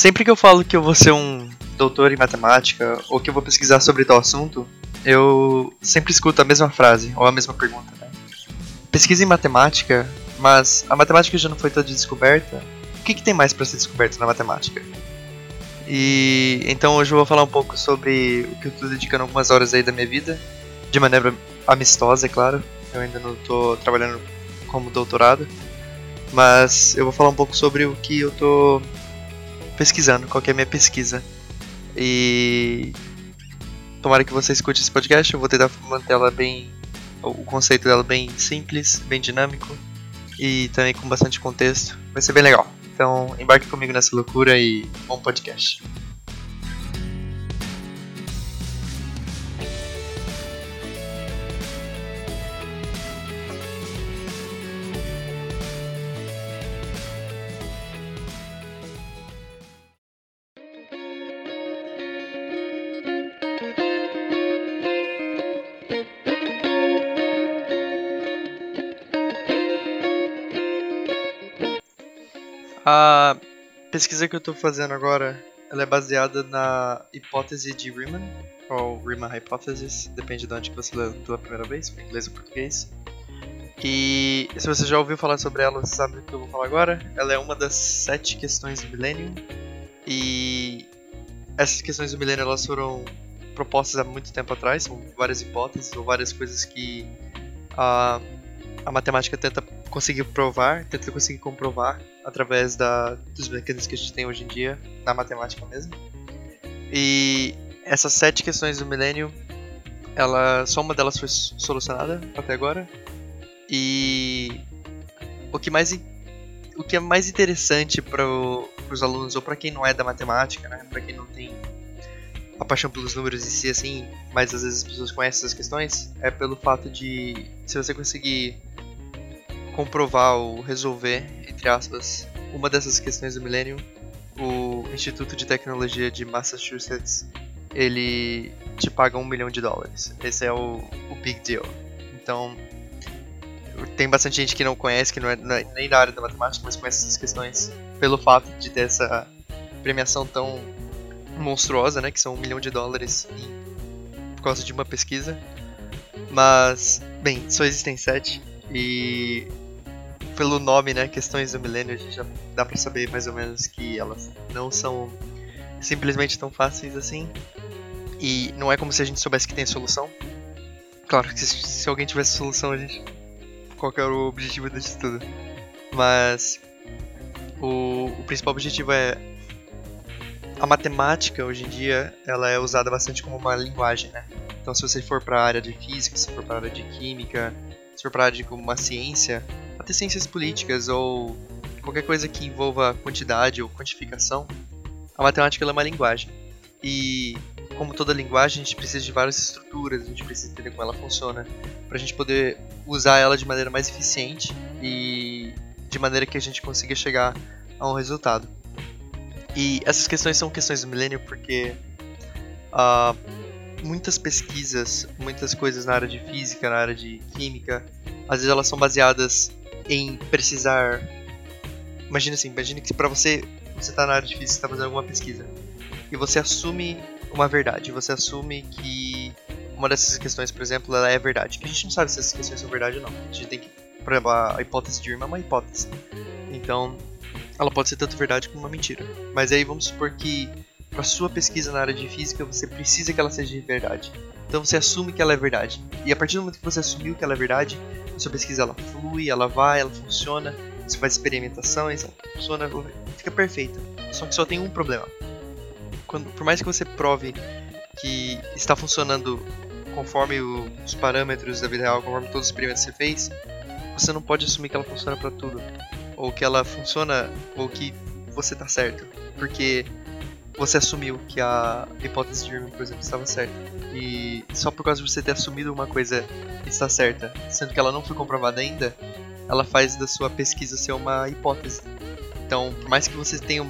sempre que eu falo que eu vou ser um doutor em matemática ou que eu vou pesquisar sobre tal assunto, eu sempre escuto a mesma frase ou a mesma pergunta. Né? Pesquisa em matemática, mas a matemática já não foi toda descoberta. O que, que tem mais para ser descoberto na matemática? E então hoje eu vou falar um pouco sobre o que eu estou dedicando algumas horas aí da minha vida, de maneira amistosa, é claro. Eu ainda não estou trabalhando como doutorado, mas eu vou falar um pouco sobre o que eu estou pesquisando, qual é a minha pesquisa. E tomara que você escute esse podcast, eu vou tentar manter ela bem o conceito dela bem simples, bem dinâmico e também com bastante contexto. Vai ser bem legal. Então, embarque comigo nessa loucura e bom podcast. A pesquisa que eu estou fazendo agora, ela é baseada na hipótese de Riemann, ou Riemann Hypothesis, depende de onde você leu pela primeira vez, inglês ou português. E se você já ouviu falar sobre ela, você sabe o que eu vou falar agora. Ela é uma das sete questões do milênio. E essas questões do milênio elas foram propostas há muito tempo atrás, são várias hipóteses ou várias coisas que a, a matemática tenta conseguir provar, tenta conseguir comprovar através da, dos mecanismos que a gente tem hoje em dia, na matemática mesmo. E essas sete questões do milênio, ela, só uma delas foi solucionada até agora. E o que mais o que é mais interessante para os alunos ou para quem não é da matemática, né, para quem não tem a paixão pelos números em si assim, mas às vezes as pessoas conhecem essas questões, é pelo fato de se você conseguir comprovar ou resolver, entre aspas, uma dessas questões do milênio, o Instituto de Tecnologia de Massachusetts ele te paga um milhão de dólares. Esse é o, o big deal. Então, tem bastante gente que não conhece, que não é, não é nem da área da matemática, mas conhece essas questões pelo fato de ter essa premiação tão monstruosa, né, que são um milhão de dólares em, por causa de uma pesquisa. Mas, bem, só existem sete e pelo nome, né, questões do milênio, a gente já dá para saber mais ou menos que elas não são simplesmente tão fáceis assim. E não é como se a gente soubesse que tem solução. Claro que se, alguém tivesse solução, a gente qual era o objetivo disso tudo. Mas o, o principal objetivo é a matemática hoje em dia ela é usada bastante como uma linguagem, né? Então se você for para a área de física, se for para a área de química, for para a área de uma ciência, até ciências políticas ou qualquer coisa que envolva quantidade ou quantificação, a matemática é uma linguagem. E como toda linguagem, a gente precisa de várias estruturas, a gente precisa entender como ela funciona, para a gente poder usar ela de maneira mais eficiente e de maneira que a gente consiga chegar a um resultado. E essas questões são questões do milênio porque uh, muitas pesquisas, muitas coisas na área de física, na área de química, às vezes elas são baseadas em precisar. Imagina assim, imagina que para você você está na área de física, está fazendo alguma pesquisa e você assume uma verdade, você assume que uma dessas questões, por exemplo, ela é verdade. Que a gente não sabe se essas questões são verdade ou não. A gente tem que, por exemplo, a hipótese de Irma é uma hipótese. Então, ela pode ser tanto verdade como uma mentira. Mas aí vamos supor que para sua pesquisa na área de física você precisa que ela seja de verdade. Então você assume que ela é verdade. E a partir do momento que você assumiu que ela é verdade, sua pesquisa ela flui, ela vai, ela funciona, você faz experimentações, ela funciona, fica perfeita. Só que só tem um problema. Quando, por mais que você prove que está funcionando conforme os parâmetros da vida real, conforme todos os experimentos que você fez, você não pode assumir que ela funciona para tudo. Ou que ela funciona, ou que você está certo. Porque você assumiu que a hipótese de Irving, por exemplo, estava certa. E só por causa de você ter assumido uma coisa está certa, sendo que ela não foi comprovada ainda, ela faz da sua pesquisa ser uma hipótese. Então, por mais que você tenha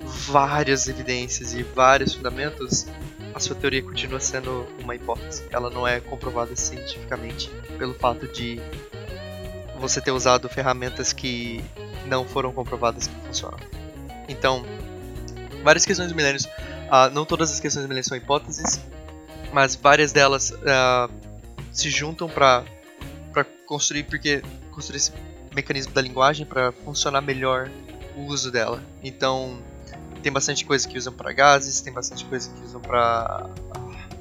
várias evidências e vários fundamentos, a sua teoria continua sendo uma hipótese. Ela não é comprovada cientificamente pelo fato de você ter usado ferramentas que não foram comprovadas que funcionam. Então, várias questões do milênio. Uh, não todas as questões do milênio são hipóteses, mas várias delas uh, se juntam para construir porque construir esse mecanismo da linguagem para funcionar melhor o uso dela. Então tem bastante coisa que usam para gases, tem bastante coisa que usam para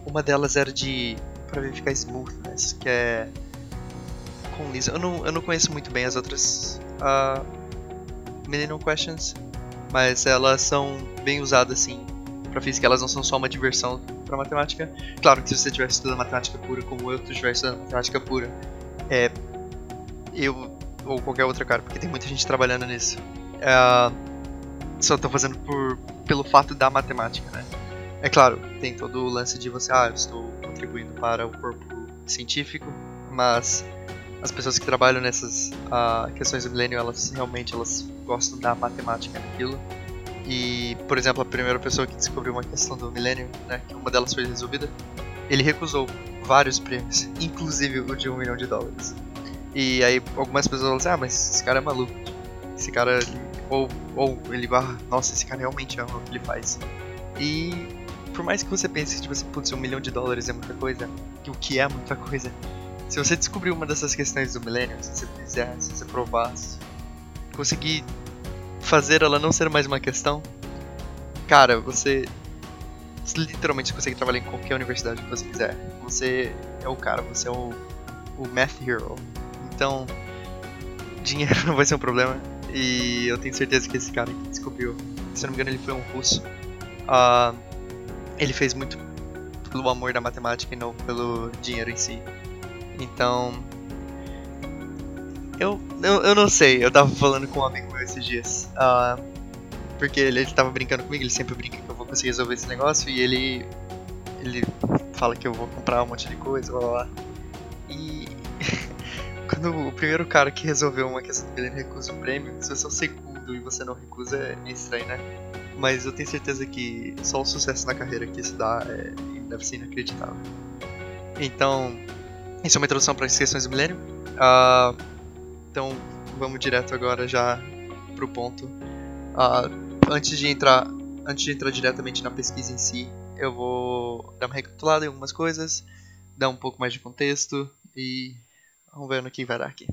uma delas era de para verificar smoothness, que é com lisa. Eu não, eu não conheço muito bem as outras uh, Millennium Questions, mas elas são bem usadas assim para física. Elas não são só uma diversão para matemática. Claro que se você estiver estudando matemática pura, como eu estiver estudando matemática pura, é eu ou qualquer outra cara, porque tem muita gente trabalhando nisso. Uh, só tô fazendo por pelo fato da matemática, né? É claro, tem todo o lance de você, ah, eu estou contribuindo para o corpo científico, mas as pessoas que trabalham nessas uh, questões do milênio, elas realmente elas gostam da matemática naquilo. E, por exemplo, a primeira pessoa que descobriu uma questão do milênio, né, que uma delas foi resolvida, ele recusou vários prêmios, inclusive o de um milhão de dólares. E aí algumas pessoas falam assim, ah, mas esse cara é maluco. Esse cara, ele, ou, ou ele vai, nossa, esse cara realmente ama o que ele faz. E por mais que você pense que, tipo assim, putz, um milhão de dólares é muita coisa, que o que é muita coisa, se você descobrir uma dessas questões do milênio, se você fizer, se você provar, se conseguir fazer ela não ser mais uma questão, cara, você literalmente consegue trabalhar em qualquer universidade que você quiser. Você é o cara, você é o, o math hero. Então, dinheiro não vai ser um problema. E eu tenho certeza que esse cara que descobriu, se não me engano, ele foi um russo. Uh, ele fez muito pelo amor da matemática e não pelo dinheiro em si. Então. Eu, eu, eu não sei, eu tava falando com um amigo meu esses dias. Uh, porque ele, ele tava brincando comigo, ele sempre brinca que eu vou conseguir resolver esse negócio e ele. Ele fala que eu vou comprar um monte de coisa, blá blá blá. E. quando o primeiro cara que resolveu uma questão dele recusa o prêmio, se você é o segundo e você não recusa, é meio estranho, né? Mas eu tenho certeza que só o sucesso na carreira que isso dá é, deve ser inacreditável. Então, isso é uma introdução para as questões do milênio. Uh, então, vamos direto agora já pro ponto. Uh, antes de entrar, antes de entrar diretamente na pesquisa em si, eu vou dar uma recapitulada em algumas coisas, dar um pouco mais de contexto e vamos ver no que vai dar aqui.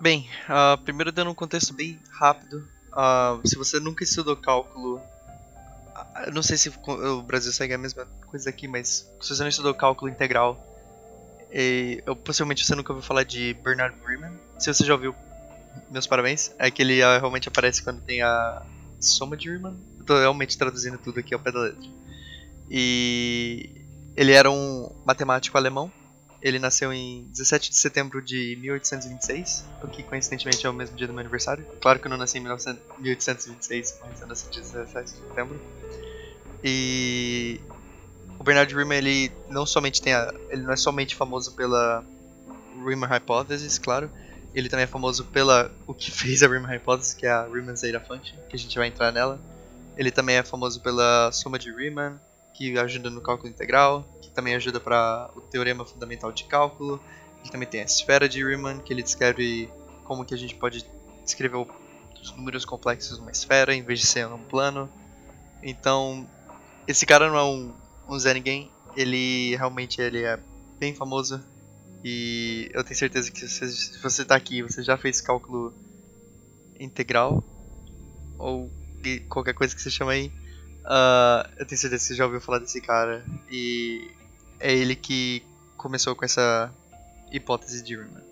Bem, uh, primeiro dando um contexto bem rápido. Uh, se você nunca estudou cálculo, uh, não sei se o Brasil segue a mesma coisa aqui, mas se você não estudou cálculo integral, e, eu, possivelmente você nunca ouviu falar de Bernard Riemann. Se você já ouviu, meus parabéns. É que ele realmente aparece quando tem a soma de Riemann. Eu tô realmente traduzindo tudo aqui ao pé da letra. E ele era um matemático alemão ele nasceu em 17 de setembro de 1826, o que coincidentemente é o mesmo dia do meu aniversário. Claro que eu não nasci em 1826, mas eu nasci em 17 de setembro. E o Bernard Riemann, ele não somente tem a, ele não é somente famoso pela Riemann Hypothesis, claro, ele também é famoso pela o que fez a Riemann Hypothesis, que é a Riemann Zeta Function, que a gente vai entrar nela. Ele também é famoso pela soma de Riemann, que ajuda no cálculo integral, que também ajuda para o teorema fundamental de cálculo. Ele também tem a esfera de Riemann, que ele descreve como que a gente pode descrever os números complexos numa esfera em vez de ser um plano. Então, esse cara não é um, um Zé Ninguém, ele realmente ele é bem famoso e eu tenho certeza que se, se você está aqui você já fez cálculo integral ou qualquer coisa que você chama aí Uh, eu tenho certeza que você já ouviu falar desse cara. E é ele que começou com essa hipótese de Riemann.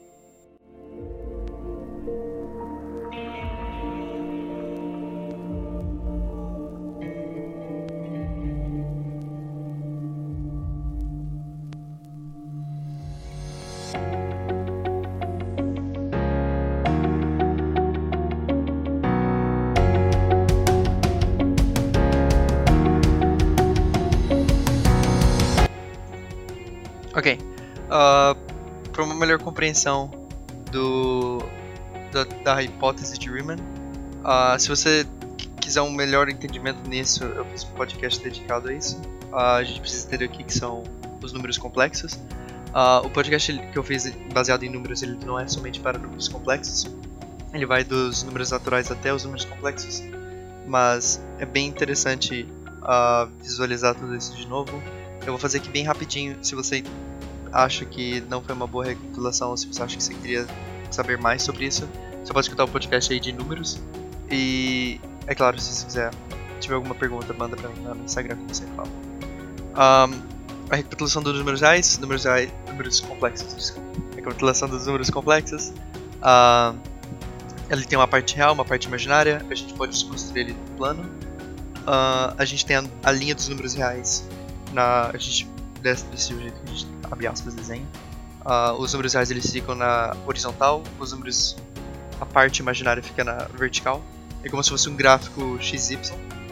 Uh, ah, para uma melhor compreensão do, da, da hipótese de Riemann, uh, se você quiser um melhor entendimento nisso, eu fiz um podcast dedicado a isso. Uh, a gente precisa entender o que, que são os números complexos. Uh, o podcast que eu fiz baseado em números, ele não é somente para números complexos. Ele vai dos números naturais até os números complexos. Mas é bem interessante visualizar tudo isso de novo. Eu vou fazer aqui bem rapidinho. Se você acha que não foi uma boa recapitulação, ou se você acha que você queria saber mais sobre isso, você pode escutar o podcast aí de números. E é claro, se você quiser, tiver alguma pergunta, manda pra mim no Instagram, como você fala. Um, a recapitulação dos números reais, números reais, números complexos, desculpa. Recapitulação dos números complexos. Uh, ele tem uma parte real, uma parte imaginária. A gente pode construir ele no plano. Uh, a gente tem a, a, linha dos números reais. Na, a gente desse, desse jeito que a gente abre aspas desenha. Uh, os números reais eles ficam na horizontal, os números a parte imaginária fica na vertical. É como se fosse um gráfico XY,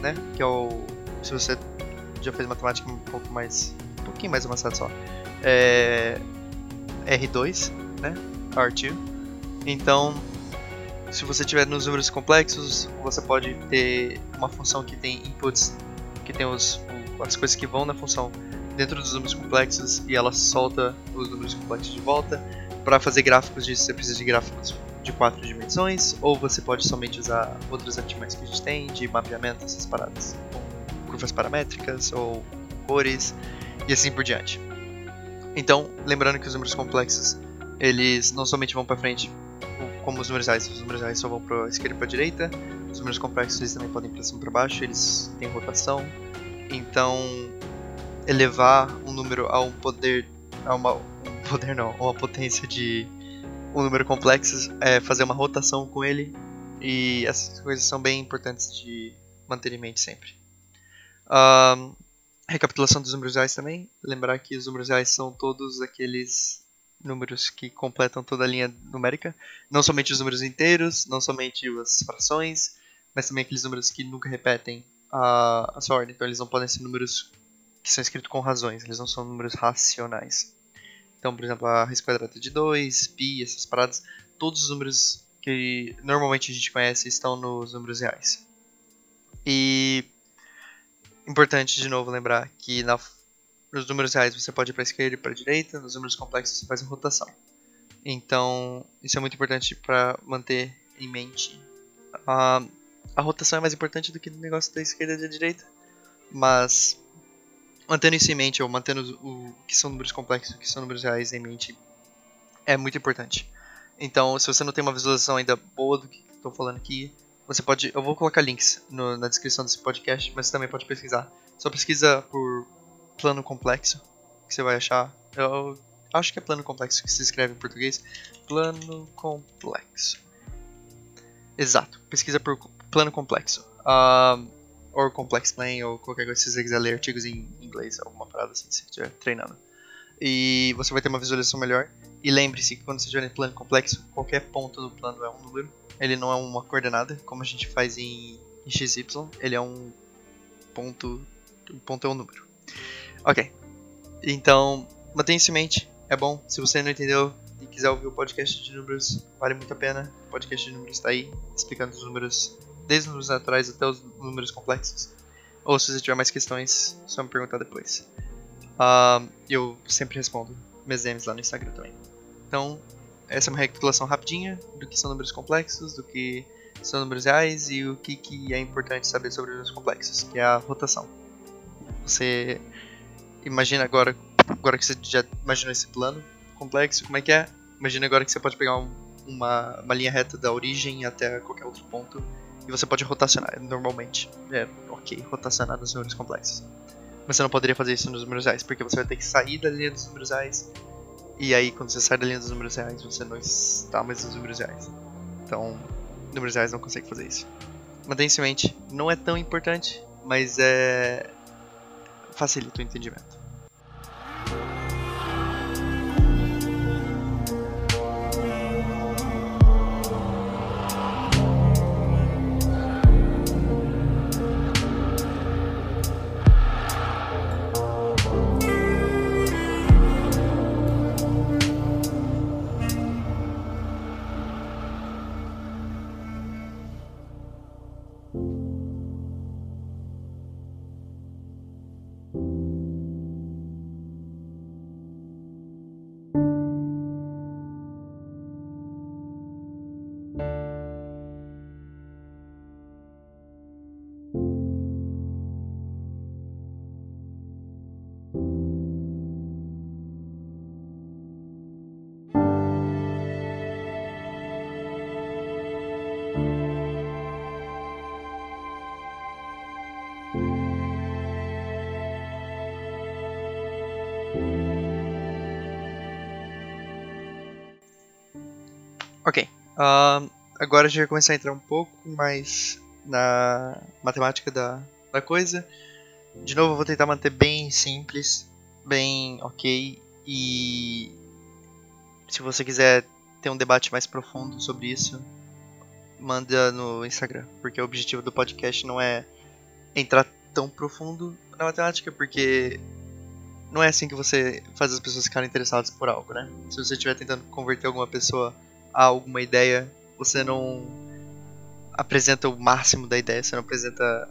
né? Que é o se você já fez matemática um pouco mais um pouquinho mais avançado só. É R2, né? R2. Então, se você tiver nos números complexos, você pode ter uma função que tem inputs, que tem os, as coisas que vão na função dentro dos números complexos e ela solta os números complexos de volta. Para fazer gráficos disso, você precisa de gráficos de quatro dimensões, ou você pode somente usar outros artimanhas que a gente tem, de mapeamento, essas paradas, com curvas paramétricas ou cores e assim por diante. Então, lembrando que os números complexos, eles não somente vão para frente como os números reais, os números reais só vão para esquerda e para direita, os números complexos eles também podem ir para cima para baixo, eles têm rotação. Então, elevar um número a um poder a uma um poder não, uma potência de um número complexo, é fazer uma rotação com ele. E essas coisas são bem importantes de manter em mente sempre. Um, recapitulação dos números reais também, lembrar que os números reais são todos aqueles números que completam toda a linha numérica, não somente os números inteiros, não somente as frações, mas também aqueles números que nunca repetem a, a sua ordem, então eles não podem ser números que são escritos com razões, eles não são números racionais. Então, por exemplo, a raiz quadrada de 2, pi, essas paradas, todos os números que normalmente a gente conhece estão nos números reais. E importante de novo lembrar que na, nos números reais você pode ir para a esquerda e para a direita, nos números complexos você faz a rotação. Então, isso é muito importante para manter em mente. Uh, a rotação é mais importante do que o negócio da esquerda e da direita, mas mantendo isso em mente, ou mantendo o, que são números complexos, o que são números reais em mente, é muito importante. Então, se você não tem uma visualização ainda boa do que estou falando aqui, você pode. Eu vou colocar links no, na descrição desse podcast, mas você também pode pesquisar. Só pesquisa por plano complexo, que você vai achar. Eu acho que é plano complexo que se escreve em português. Plano complexo. Exato, pesquisa por plano complexo. Uh, ou Complex Plane, ou qualquer coisa, se você quiser ler artigos em inglês, alguma parada assim, se estiver treinando. E você vai ter uma visualização melhor. E lembre-se que quando você estiver em plano complexo, qualquer ponto do plano é um número. Ele não é uma coordenada, como a gente faz em, em XY, ele é um ponto. O ponto é um número. Ok. Então, mantenha isso em mente. É bom. Se você não entendeu e quiser ouvir o podcast de números, vale muito a pena. O podcast de números está aí, explicando os números desde os números naturais até os números complexos. Ou se você tiver mais questões, só me perguntar depois. Uh, eu sempre respondo meus DMs lá no Instagram também. Então, essa é uma recapitulação rapidinha do que são números complexos, do que são números reais e o que, que é importante saber sobre números complexos, que é a rotação. Você imagina agora, agora que você já imaginou esse plano complexo, como é que é? Imagina agora que você pode pegar um, uma, uma linha reta da origem até qualquer outro ponto e você pode rotacionar normalmente. É ok, rotacionar nos números complexos. Mas você não poderia fazer isso nos números reais, porque você vai ter que sair da linha dos números reais. E aí, quando você sai da linha dos números reais, você não está mais nos números reais. Então, números reais não consegue fazer isso. Mantenha isso em mente, não é tão importante, mas é. facilita o entendimento. Uh, agora a gente vai começar a entrar um pouco mais na matemática da, da coisa. De novo, eu vou tentar manter bem simples, bem ok. E se você quiser ter um debate mais profundo sobre isso, manda no Instagram. Porque o objetivo do podcast não é entrar tão profundo na matemática, porque não é assim que você faz as pessoas ficarem interessadas por algo, né? Se você estiver tentando converter alguma pessoa a alguma ideia, você não apresenta o máximo da ideia, você não apresenta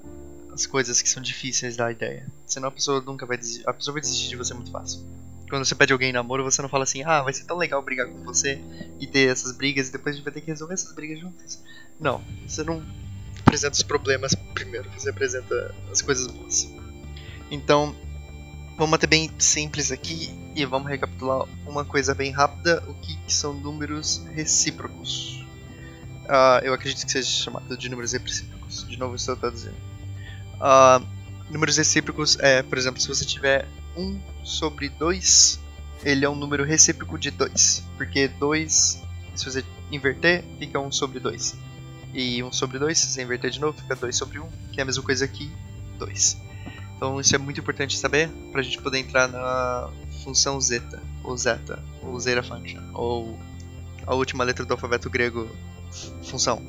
as coisas que são difíceis da ideia. Senão a pessoa nunca vai desistir, a pessoa vai desistir de você muito fácil. Quando você pede alguém em namoro, você não fala assim, ah, vai ser tão legal brigar com você e ter essas brigas e depois a gente vai ter que resolver essas brigas juntas. Não, você não apresenta os problemas primeiro, você apresenta as coisas boas. Então, vamos manter bem simples aqui e vamos recapitular uma coisa bem rápida: o que, que são números recíprocos. Uh, eu acredito que seja chamado de números recíprocos. De novo, estou traduzindo. Uh, números recíprocos é, por exemplo, se você tiver 1 sobre 2, ele é um número recíproco de 2. Porque 2, se você inverter, fica 1 sobre 2. E 1 sobre 2, se você inverter de novo, fica 2 sobre 1, que é a mesma coisa aqui, 2. Então isso é muito importante saber para a gente poder entrar na função zeta, ou zeta, ou zeta function, ou a última letra do alfabeto grego, função,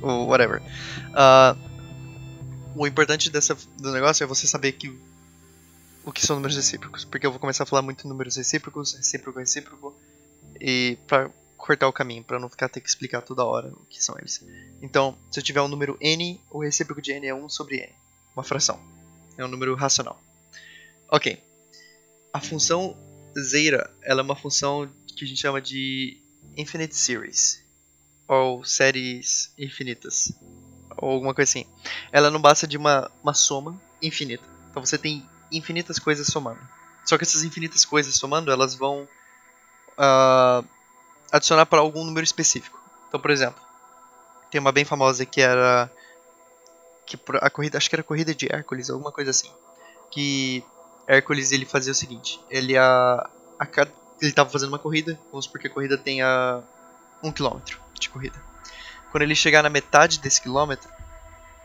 ou whatever. Uh, o importante dessa, do negócio é você saber que o que são números recíprocos, porque eu vou começar a falar muito números recíprocos, recíproco, recíproco, e para cortar o caminho, para não ficar ter que explicar toda hora o que são eles. Então, se eu tiver um número n, o recíproco de n é 1 sobre n, uma fração. É um número racional. Ok. A função zeta, ela é uma função que a gente chama de infinite series, ou séries infinitas, ou alguma coisa assim. Ela não basta de uma, uma soma infinita. Então você tem infinitas coisas somando. Só que essas infinitas coisas somando, elas vão uh, adicionar para algum número específico. Então, por exemplo, tem uma bem famosa que era que a corrida, acho que era a corrida de Hércules, alguma coisa assim, que Hércules ele fazia o seguinte, ele a, a ele estava fazendo uma corrida, vamos supor a corrida tenha um quilômetro de corrida. Quando ele chegar na metade desse quilômetro,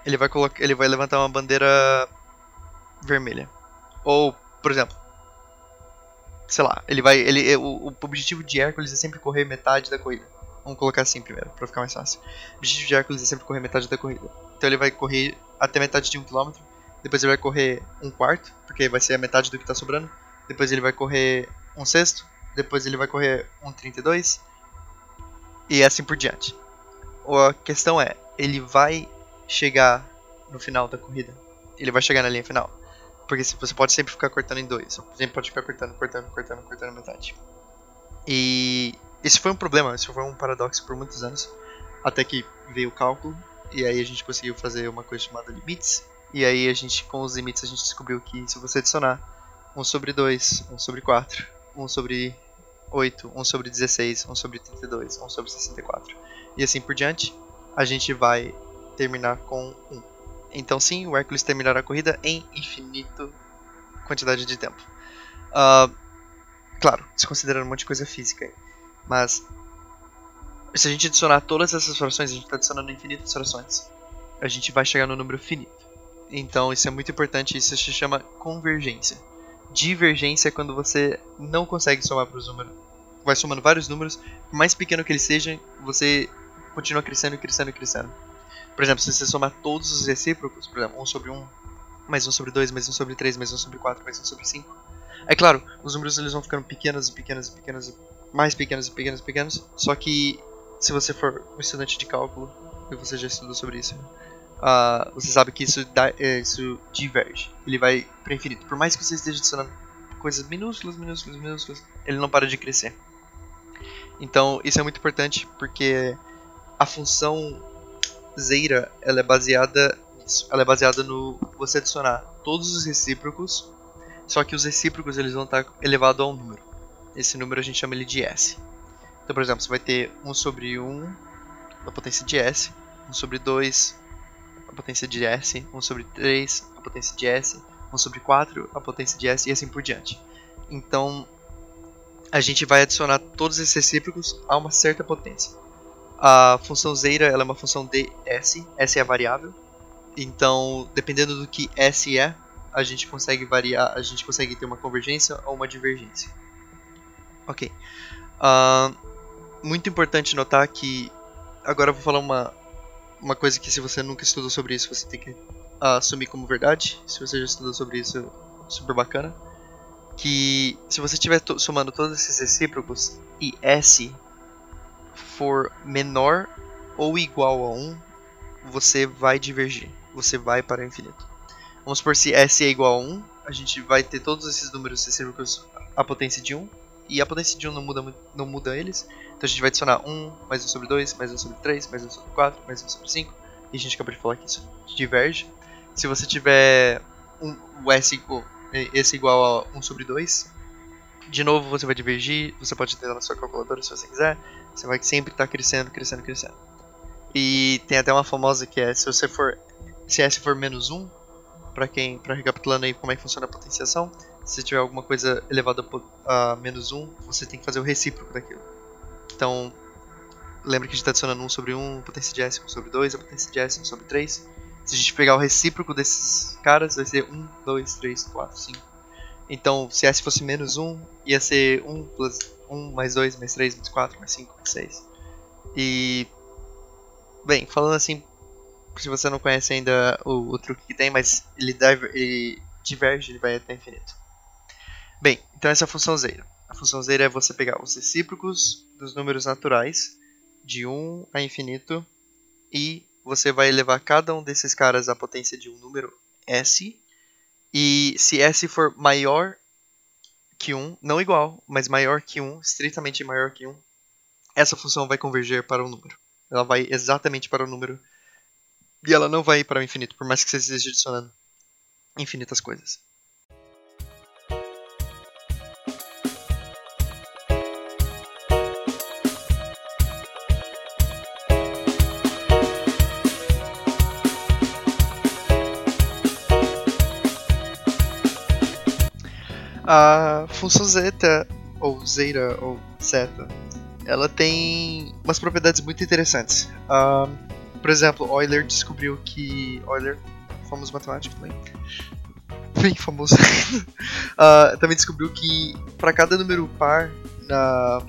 ele vai colocar, ele vai levantar uma bandeira vermelha. Ou, por exemplo, sei lá, ele vai. Ele, o, o objetivo de Hércules é sempre correr metade da corrida. Vamos colocar assim primeiro, pra ficar mais fácil. O objetivo de Hércules é sempre correr metade da corrida. Então ele vai correr até metade de um quilômetro. Depois ele vai correr um quarto, porque vai ser a metade do que tá sobrando. Depois ele vai correr um sexto. Depois ele vai correr um 32. E assim por diante. A questão é, ele vai chegar no final da corrida. Ele vai chegar na linha final. Porque você pode sempre ficar cortando em dois. Você sempre pode ficar cortando, cortando, cortando, cortando metade. E esse foi um problema, isso foi um paradoxo por muitos anos. Até que veio o cálculo. E aí a gente conseguiu fazer uma coisa chamada limites. E aí a gente, com os limites, a gente descobriu que se você adicionar 1 sobre 2, 1 sobre 4, 1 sobre 8, 1 sobre 16, 1 sobre 32, 1 sobre 64 e assim por diante, a gente vai terminar com 1. Então sim, o Hércules terminará a corrida em infinito quantidade de tempo. Uh, claro, desconsiderando um monte de coisa física. Mas se a gente adicionar todas essas frações, a gente está adicionando infinitas frações. A gente vai chegar no número finito. Então isso é muito importante, isso se chama convergência. Divergência é quando você não consegue somar para os números. Vai somando vários números, por mais pequeno que eles sejam, você continua crescendo crescendo crescendo. Por exemplo, se você somar todos os recíprocos, por exemplo, 1 sobre 1, mais 1 sobre 2, mais 1 sobre 3, mais 1 sobre 4, mais 1 sobre 5. É claro, os números eles vão ficando pequenos e pequenos e pequenos, mais pequenos e pequenos e pequenos. Só que se você for um estudante de cálculo, e você já estudou sobre isso, uh, você sabe que isso, dá, é, isso diverge. Ele vai para infinito. Por mais que você esteja adicionando coisas minúsculas, minúsculas, minúsculas, ele não para de crescer. Então isso é muito importante porque a função zeta ela é baseada. Ela é baseada no você adicionar todos os recíprocos, só que os recíprocos eles vão estar elevados a um número. Esse número a gente chama ele de S. Então, por exemplo, você vai ter 1 sobre 1 a potência de S, 1 sobre 2 a potência de S, 1 sobre 3 a potência de S, 1 sobre 4 a potência de S e assim por diante. Então, a gente vai adicionar todos esses recíprocos a uma certa potência. A função Zeira ela é uma função de S, S é a variável. Então, dependendo do que S é, a gente consegue variar, a gente consegue ter uma convergência ou uma divergência. Ok. Uh, muito importante notar que agora eu vou falar uma uma coisa que se você nunca estudou sobre isso você tem que uh, assumir como verdade. Se você já estudou sobre isso, super bacana. Que se você estiver somando todos esses recíprocos e S for menor ou igual a 1, você vai divergir. Você vai para o infinito. Vamos supor se S é igual a 1, a gente vai ter todos esses números recíprocos a potência de 1. E a potência de 1 não muda, não muda eles. Então a gente vai adicionar 1, mais 1 sobre 2, mais 1 sobre 3, mais 1 sobre 4, mais 1 sobre 5. E a gente acabou de falar que isso diverge. Se você tiver um, o S esse igual a 1 sobre 2, de novo você vai divergir. Você pode ter na sua calculadora se você quiser. Você vai sempre estar tá crescendo, crescendo, crescendo. E tem até uma famosa que é se você for se S for menos 1, para quem, para recapitulando aí como é que funciona a potenciação, se tiver alguma coisa elevada a menos 1, você tem que fazer o recíproco daquilo. Então, lembra que a gente está adicionando 1 sobre 1, a potência de S 1 sobre 2, a potência de S 1 sobre 3. Se a gente pegar o recíproco desses caras, vai ser 1, 2, 3, 4, 5. Então, se S fosse menos 1, ia ser 1 plus 1 mais 2, mais 3, mais 4, mais 5, mais 6. E. Bem, falando assim, se você não conhece ainda o, o truque que tem, mas ele, deve, ele diverge, ele vai até infinito. Bem, então essa é a função zero. A função zero é você pegar os recíprocos dos números naturais, de 1 a infinito, e você vai elevar cada um desses caras à potência de um número s, e se s for maior que 1, não igual, mas maior que 1, estritamente maior que 1, essa função vai converger para o número. Ela vai exatamente para o número e ela não vai para o infinito, por mais que você esteja adicionando infinitas coisas. A função zeta, ou zeta, ou zeta, ela tem umas propriedades muito interessantes. Uh, por exemplo, Euler descobriu que. Euler, famoso matemático também. Bem famoso. uh, também descobriu que para cada número par na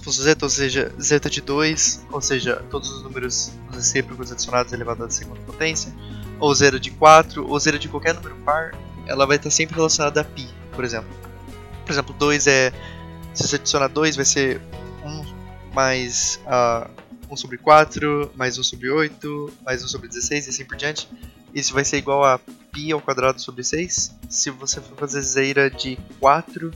função zeta, ou seja, zeta de 2, ou seja, todos os números recíprocos adicionados elevado à segunda potência, ou zeta de 4, ou zeta de qualquer número par, ela vai estar sempre relacionada a π, por exemplo. Por exemplo, 2 é. Se você adicionar 2, vai ser 1 mais uh, 1 sobre 4, mais 1 sobre 8, mais 1 sobre 16 e assim por diante. Isso vai ser igual a π ao quadrado sobre 6. Se você for fazer zeira de 4,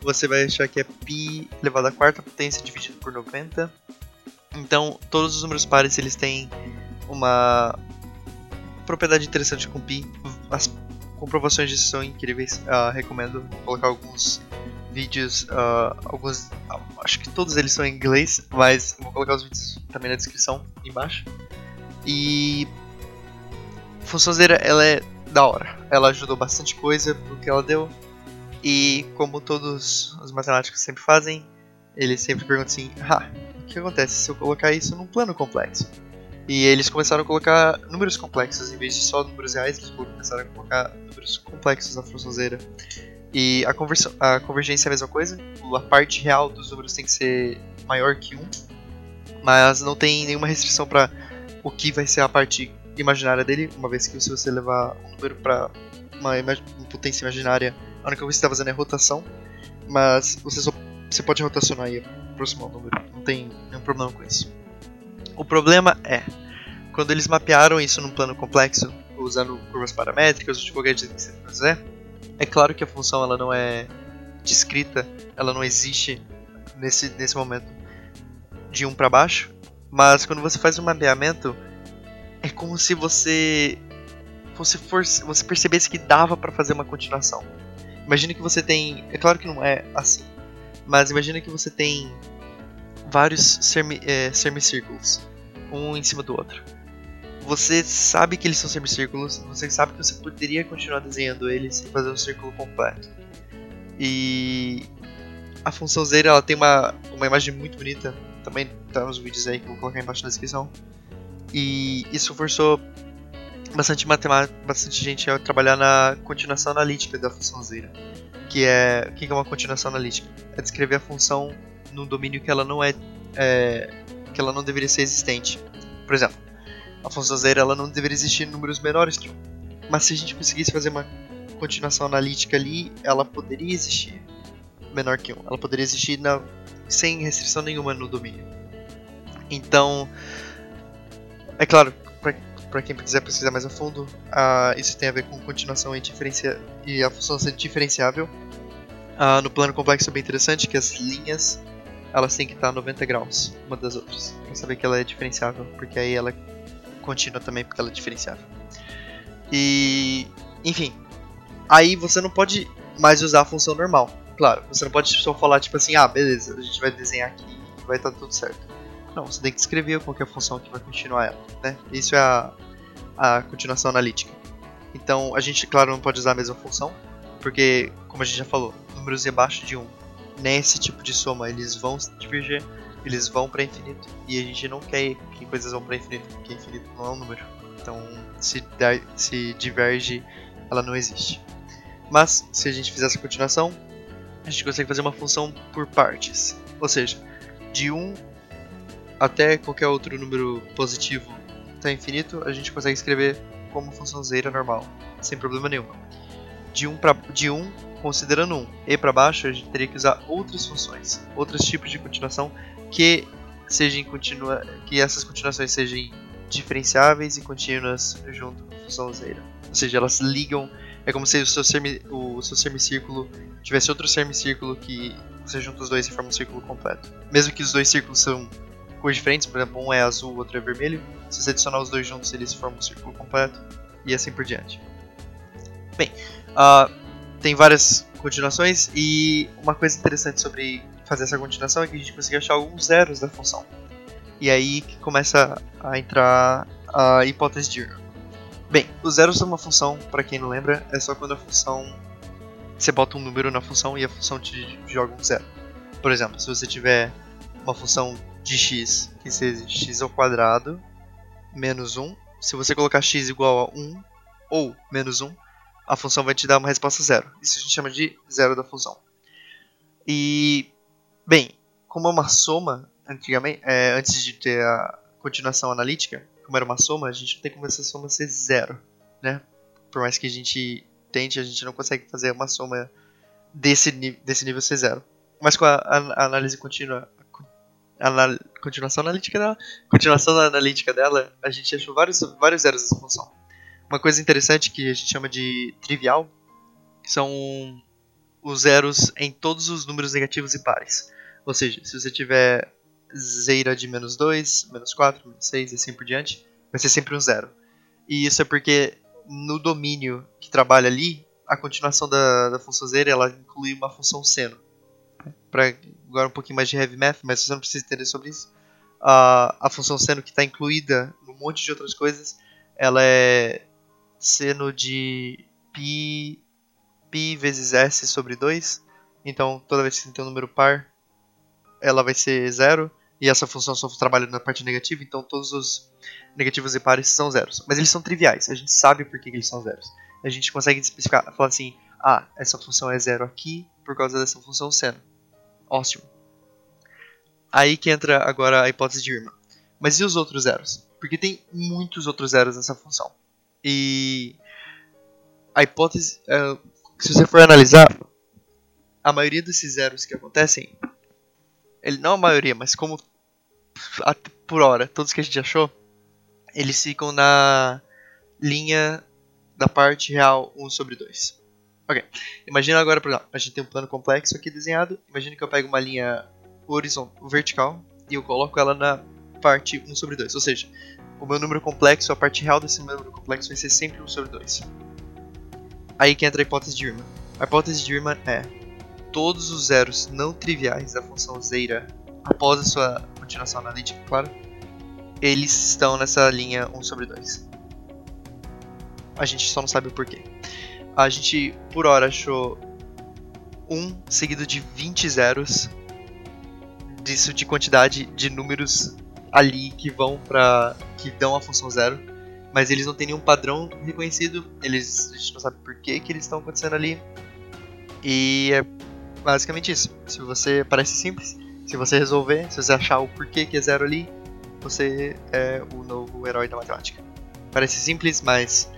você vai achar que é π elevado à quarta potência dividido por 90. Então, todos os números pares eles têm uma propriedade interessante com π. As comprovações disso são incríveis. Uh, recomendo colocar alguns vídeos, uh, alguns, uh, acho que todos eles são em inglês, mas vou colocar os vídeos também na descrição embaixo. E Funçãozeira, ela é da hora. Ela ajudou bastante coisa pro que ela deu. E como todos os matemáticos sempre fazem, eles sempre perguntam assim: ah, o que acontece se eu colocar isso num plano complexo? E eles começaram a colocar números complexos em vez de só números reais, eles começaram a colocar números complexos na funçãozeira. E a, a convergência é a mesma coisa, a parte real dos números tem que ser maior que 1, mas não tem nenhuma restrição para o que vai ser a parte imaginária dele, uma vez que se você levar um número para uma, uma, potência imaginária, a única coisa que você está fazendo é rotação, mas você, só, você pode rotacionar e aproximar o número, não tem nenhum problema com isso. O problema é, quando eles mapearam isso num plano complexo, usando curvas paramétricas de qualquer jeito que você quiser, é claro que a função ela não é descrita, ela não existe nesse, nesse momento de um para baixo, mas quando você faz um mapeamento, é como se você for, você percebesse que dava para fazer uma continuação. Imagina que você tem, é claro que não é assim, mas imagina que você tem vários semi, é, semicírculos, um em cima do outro você sabe que eles são semicírculos, você sabe que você poderia continuar desenhando eles e fazer um círculo completo. E a função zero ela tem uma, uma imagem muito bonita, também tá nos vídeos aí que eu vou colocar embaixo na descrição. E isso forçou bastante matemática, bastante gente a trabalhar na continuação analítica da função zero. Que é, o que é uma continuação analítica? É descrever a função num domínio que ela não é, é que ela não deveria ser existente. Por exemplo, a função zero ela não deveria existir em números menores que 1. Mas se a gente conseguisse fazer uma continuação analítica ali, ela poderia existir menor que 1. Ela poderia existir na, sem restrição nenhuma no domínio. Então, é claro, para quem quiser pesquisar mais a fundo, uh, isso tem a ver com continuação e, diferencia e a função ser diferenciável. Uh, no plano complexo é bem interessante que as linhas elas têm que estar a 90 graus uma das outras, para saber que ela é diferenciável, porque aí ela contínua também porque ela é diferenciável. E, enfim, aí você não pode mais usar a função normal. Claro, você não pode só falar tipo assim, ah, beleza, a gente vai desenhar aqui e vai estar tudo certo. Não, você tem que descrever qual é a função que vai continuar ela, né? Isso é a, a continuação analítica. Então, a gente, claro, não pode usar a mesma função, porque, como a gente já falou, números abaixo de 1, nesse tipo de soma, eles vão divergir, eles vão para infinito, e a gente não quer que coisas vão para infinito, porque infinito não é um número. Então, se, se diverge, ela não existe. Mas, se a gente fizer essa continuação, a gente consegue fazer uma função por partes. Ou seja, de 1 até qualquer outro número positivo até infinito, a gente consegue escrever como função zero normal, sem problema nenhum. De 1 para de 1, considerando 1 e para baixo, a gente teria que usar outras funções, outros tipos de continuação que sejam continua, que essas continuações sejam diferenciáveis e contínuas junto com a função zero. Ou seja, elas ligam, é como se o seu, semi, o seu semicírculo tivesse outro semicírculo que você junta os dois e forma um círculo completo. Mesmo que os dois círculos são cores diferentes, por exemplo, um é azul, o outro é vermelho, se você adicionar os dois juntos, eles formam um círculo completo e assim por diante. Bem, uh, tem várias continuações e uma coisa interessante sobre fazer essa continuação é que a gente consegue achar alguns zeros da função. E aí que começa a entrar a hipótese de. Bem, os zeros são uma função, para quem não lembra, é só quando a função você bota um número na função e a função te joga um zero. Por exemplo, se você tiver uma função de x que seja x ao quadrado menos 1, se você colocar x igual a 1 ou menos 1, a função vai te dar uma resposta zero. Isso a gente chama de zero da função. E, bem, como é uma soma, antigamente, é, antes de ter a continuação analítica, como era uma soma, a gente não tem como essa soma ser zero, né? Por mais que a gente tente, a gente não consegue fazer uma soma desse, desse nível ser zero. Mas com a, a, a análise contínua, a, continuação analítica dela, continuação analítica dela, a gente achou vários, vários zeros dessa função. Uma coisa interessante que a gente chama de trivial são os zeros em todos os números negativos e pares. Ou seja, se você tiver zero de menos 2, menos 4, menos 6 e assim por diante, vai ser sempre um zero. E isso é porque no domínio que trabalha ali, a continuação da, da função zero ela inclui uma função seno. Para agora um pouquinho mais de heavy math, mas você não precisa entender sobre isso. A, a função seno que está incluída num monte de outras coisas, ela é seno de π, π vezes s sobre 2. Então, toda vez que você tem um número par, ela vai ser zero. E essa função só trabalha na parte negativa, então todos os negativos e pares são zeros. Mas eles são triviais, a gente sabe por que eles são zeros. A gente consegue especificar, falar assim, ah, essa função é zero aqui por causa dessa função seno. Ótimo. Aí que entra agora a hipótese de Irma. Mas e os outros zeros? Porque tem muitos outros zeros nessa função. E a hipótese, é, se você for analisar, a maioria desses zeros que acontecem, ele não a maioria, mas como por hora, todos que a gente achou, eles ficam na linha da parte real 1 sobre 2. Ok, imagina agora, por exemplo, a gente tem um plano complexo aqui desenhado, imagina que eu pego uma linha horizontal, vertical, e eu coloco ela na parte 1 sobre 2, ou seja, o meu número complexo, a parte real desse meu número complexo vai ser sempre 1 sobre 2. Aí que entra a hipótese de Riemann. A hipótese de Riemann é todos os zeros não triviais da função zeta após a sua continuação analítica, claro, eles estão nessa linha 1 sobre 2. A gente só não sabe o porquê. A gente, por hora, achou 1 seguido de 20 zeros disso de quantidade de números ali que vão para que dão a função zero, mas eles não têm nenhum padrão reconhecido, eles a gente não sabe por que que eles estão acontecendo ali. E é basicamente isso. Se você parece simples, se você resolver, se você achar o porquê que é zero ali, você é o novo herói da matemática. Parece simples, mas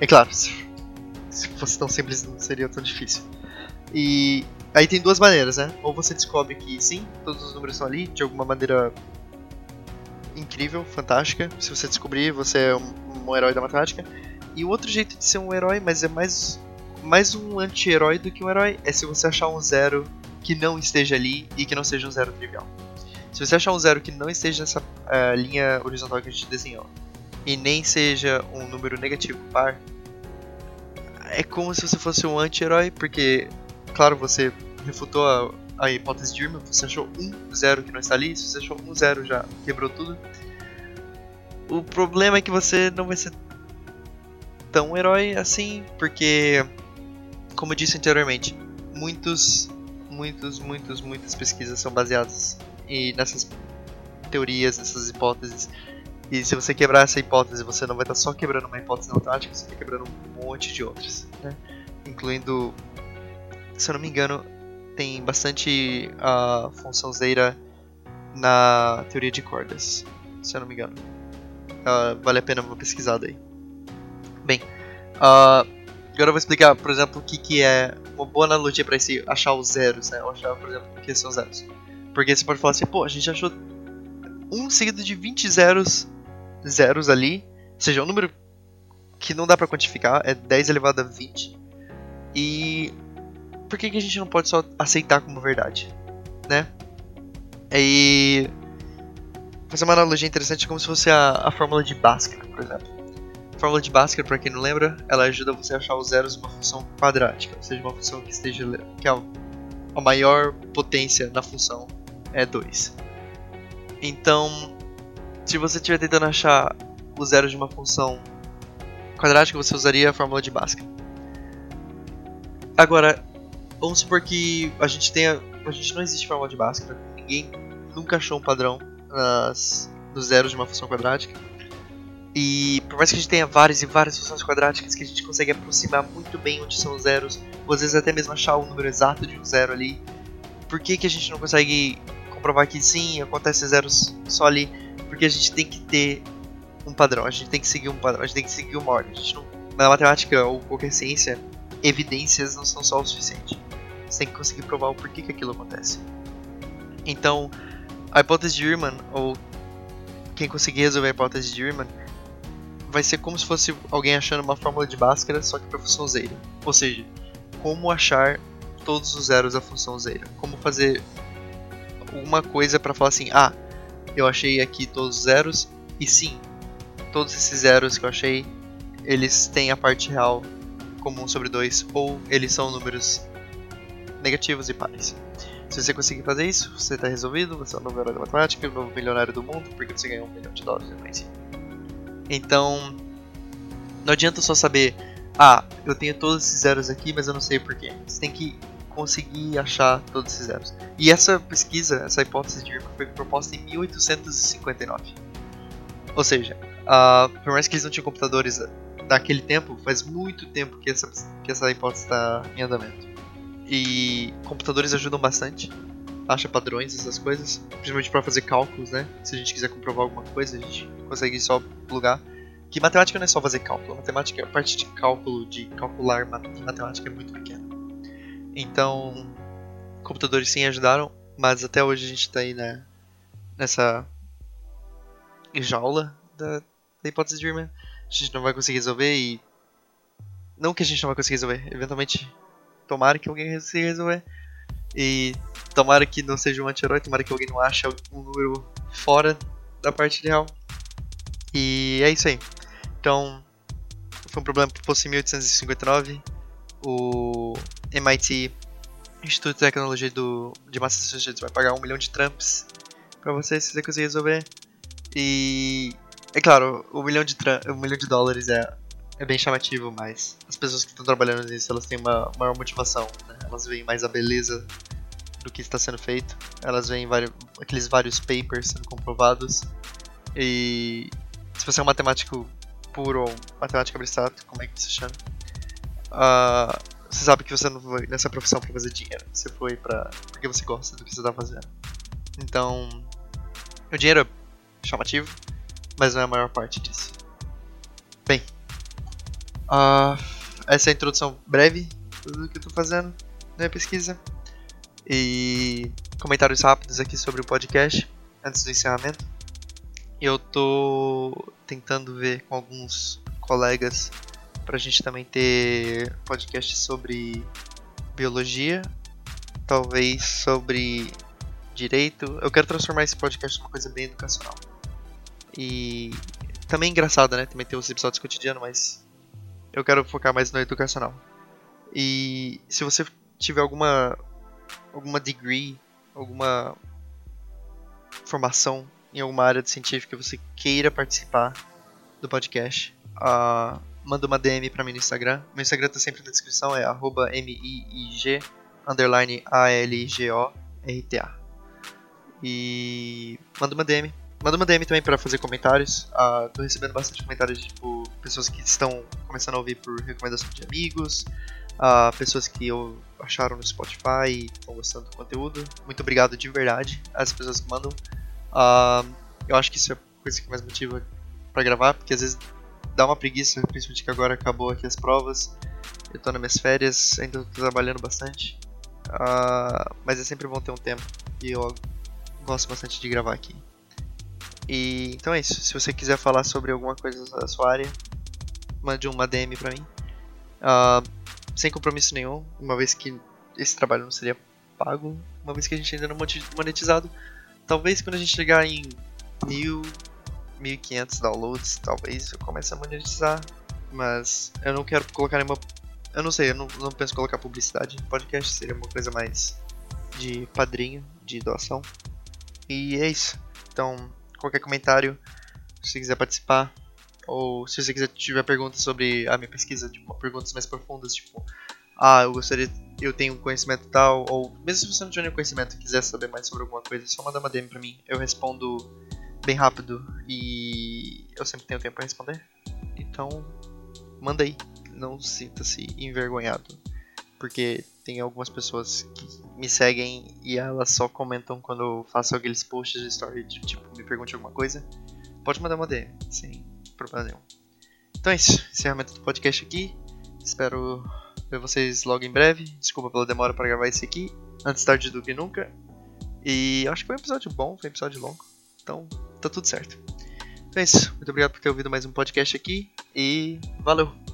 é claro, se fosse tão simples não seria tão difícil. E aí tem duas maneiras, né? Ou você descobre que sim, todos os números estão ali de alguma maneira incrível, fantástica. Se você descobrir, você é um, um herói da matemática. E o outro jeito de ser um herói, mas é mais mais um anti-herói do que um herói, é se você achar um zero que não esteja ali e que não seja um zero trivial. Se você achar um zero que não esteja nessa uh, linha horizontal que a gente desenhou e nem seja um número negativo par, é como se você fosse um anti-herói, porque, claro, você refutou a, a hipótese de Irma, você achou um zero que não está ali, se você achou um zero já quebrou tudo. O problema é que você não vai ser tão herói assim, porque, como eu disse anteriormente, muitos, muitos, muitos, muitas pesquisas são baseadas e nessas teorias, nessas hipóteses. E se você quebrar essa hipótese, você não vai estar só quebrando uma hipótese matemática, você está quebrando um monte de outras, né? Incluindo, se eu não me engano, tem bastante a uh, função zeta na teoria de cordas, se eu não me engano. Uh, vale a pena uma pesquisada aí. Bem, uh, agora eu vou explicar, por exemplo, o que, que é uma boa analogia para esse achar os zeros, né? Ou achar, por exemplo, o que são zeros. Porque você pode falar assim, pô, a gente achou um seguido de 20 zeros, zeros ali, ou seja, um número que não dá para quantificar, é 10 elevado a 20. E por que, que a gente não pode só aceitar como verdade, né? E fazer uma analogia interessante como se fosse a, a fórmula de Bhaskara, por exemplo. A fórmula de Bhaskara, para quem não lembra, ela ajuda você a achar os zeros de uma função quadrática, ou seja, uma função que esteja que é a maior potência na função é 2. Então, se você estiver tentando achar o zero de uma função quadrática, você usaria a fórmula de Bhaskara. Agora, vamos supor que a gente tenha. A gente não existe fórmula de Bhaskara, ninguém nunca achou um padrão nas, nos zeros de uma função quadrática. E por mais que a gente tenha várias e várias funções quadráticas que a gente consegue aproximar muito bem onde são os zeros, ou às vezes até mesmo achar o número exato de um zero ali, por que, que a gente não consegue comprovar que sim, acontece zeros só ali, porque a gente tem que ter um padrão, a gente tem que seguir um padrão, a gente tem que seguir uma ordem. A gente não, na matemática ou qualquer ciência, evidências não são só o suficiente. Você tem que conseguir provar o porquê que aquilo acontece. Então, a hipótese de Riemann, ou quem conseguir resolver a hipótese de Riemann, vai ser como se fosse alguém achando uma fórmula de Bhaskara, só que para função zeta. Ou seja, como achar todos os zeros da função zeta. Como fazer alguma coisa para falar assim, ah, eu achei aqui todos os zeros, e sim, todos esses zeros que eu achei, eles têm a parte real comum sobre 2, ou eles são números negativos e pares. Se você conseguir fazer isso, você está resolvido, você é o novo herói da matemática, o novo milionário do mundo, porque você ganhou um milhão de dólares em si. Então, não adianta só saber, ah, eu tenho todos esses zeros aqui, mas eu não sei porquê. Você tem que conseguir achar todos esses zeros. E essa pesquisa, essa hipótese de Irma foi proposta em 1859. Ou seja, uh, por mais que eles não tinham computadores naquele tempo, faz muito tempo que essa, que essa hipótese está em andamento. E computadores ajudam bastante, acha padrões, essas coisas, principalmente para fazer cálculos, né? Se a gente quiser comprovar alguma coisa, a gente consegue só plugar. Que matemática não é só fazer cálculo, matemática, a parte de cálculo, de calcular matemática é muito pequena. Então, computadores sim ajudaram, mas até hoje a gente está aí né, nessa jaula da, da hipótese de Riemann. A gente não vai conseguir resolver e. Não que a gente não vai conseguir resolver, eventualmente, tomara que alguém consiga resolver. E tomara que não seja um anti-herói, tomara que alguém não ache um número fora da parte real. E é isso aí. Então, foi um problema que fosse em 1859. O MIT, Instituto de Tecnologia do, de Massachusetts, vai pagar um milhão de Trumps para você se você conseguir resolver. E é claro, o milhão de, um milhão de dólares é, é bem chamativo, mas as pessoas que estão trabalhando nisso elas têm uma maior motivação, né? elas veem mais a beleza do que está sendo feito. Elas veem vários, aqueles vários papers sendo comprovados. E se você é um matemático puro ou matemático abstrato, como é que você chama? Uh, você sabe que você não foi nessa profissão para fazer dinheiro. Você foi para porque você gosta do que você está fazendo. Então, o dinheiro é chamativo, mas não é a maior parte disso. Bem, uh, essa é a introdução breve do que eu estou fazendo na minha pesquisa. E comentários rápidos aqui sobre o podcast antes do encerramento. Eu tô tentando ver com alguns colegas pra gente também ter podcast sobre biologia, talvez sobre direito. Eu quero transformar esse podcast numa coisa bem educacional. E também engraçado, né? Também ter os episódios cotidianos, mas eu quero focar mais no educacional. E se você tiver alguma alguma degree, alguma formação em alguma área científica você queira participar do podcast, uh, manda uma DM pra mim no Instagram. Meu Instagram tá sempre na descrição, é MIIG underline A-L-G-O-R-T-A. E manda uma DM. Manda uma DM também para fazer comentários. Uh, tô recebendo bastante comentários de tipo, pessoas que estão começando a ouvir por recomendação de amigos, uh, pessoas que eu acharam no Spotify e estão gostando do conteúdo. Muito obrigado de verdade às pessoas que mandam. Uh, eu acho que isso é a coisa que mais motiva para gravar, porque às vezes dá uma preguiça, principalmente que agora acabou aqui as provas. Eu tô nas minhas férias, ainda tô trabalhando bastante. Uh, mas é sempre bom ter um tempo e eu gosto bastante de gravar aqui. E então é isso. Se você quiser falar sobre alguma coisa da sua área, mande uma DM pra mim. Uh, sem compromisso nenhum, uma vez que esse trabalho não seria pago, uma vez que a gente ainda não monetizado. Talvez quando a gente chegar em mil, mil e quinhentos downloads, talvez eu comece a monetizar. Mas eu não quero colocar nenhuma. Eu não sei, eu não, não penso colocar publicidade podcast, seria uma coisa mais de padrinho, de doação. E é isso. Então, qualquer comentário, se quiser participar, ou se você quiser tiver perguntas sobre a minha pesquisa, tipo, perguntas mais profundas, tipo, ah, eu gostaria, eu tenho conhecimento tal, ou mesmo se você não tiver nenhum conhecimento e quiser saber mais sobre alguma coisa, só manda uma DM pra mim. Eu respondo bem rápido e eu sempre tenho tempo para responder. Então, manda aí, não sinta-se envergonhado, porque tem algumas pessoas que me seguem e elas só comentam quando eu faço aqueles posts de story, tipo, me pergunte alguma coisa. Pode mandar uma DM, sim problema nenhum. Então é isso, encerramento do podcast aqui. Espero ver vocês logo em breve. Desculpa pela demora para gravar esse aqui. Antes tarde do que nunca. E acho que foi um episódio bom, foi um episódio longo. Então tá tudo certo. Então é isso. Muito obrigado por ter ouvido mais um podcast aqui. E valeu!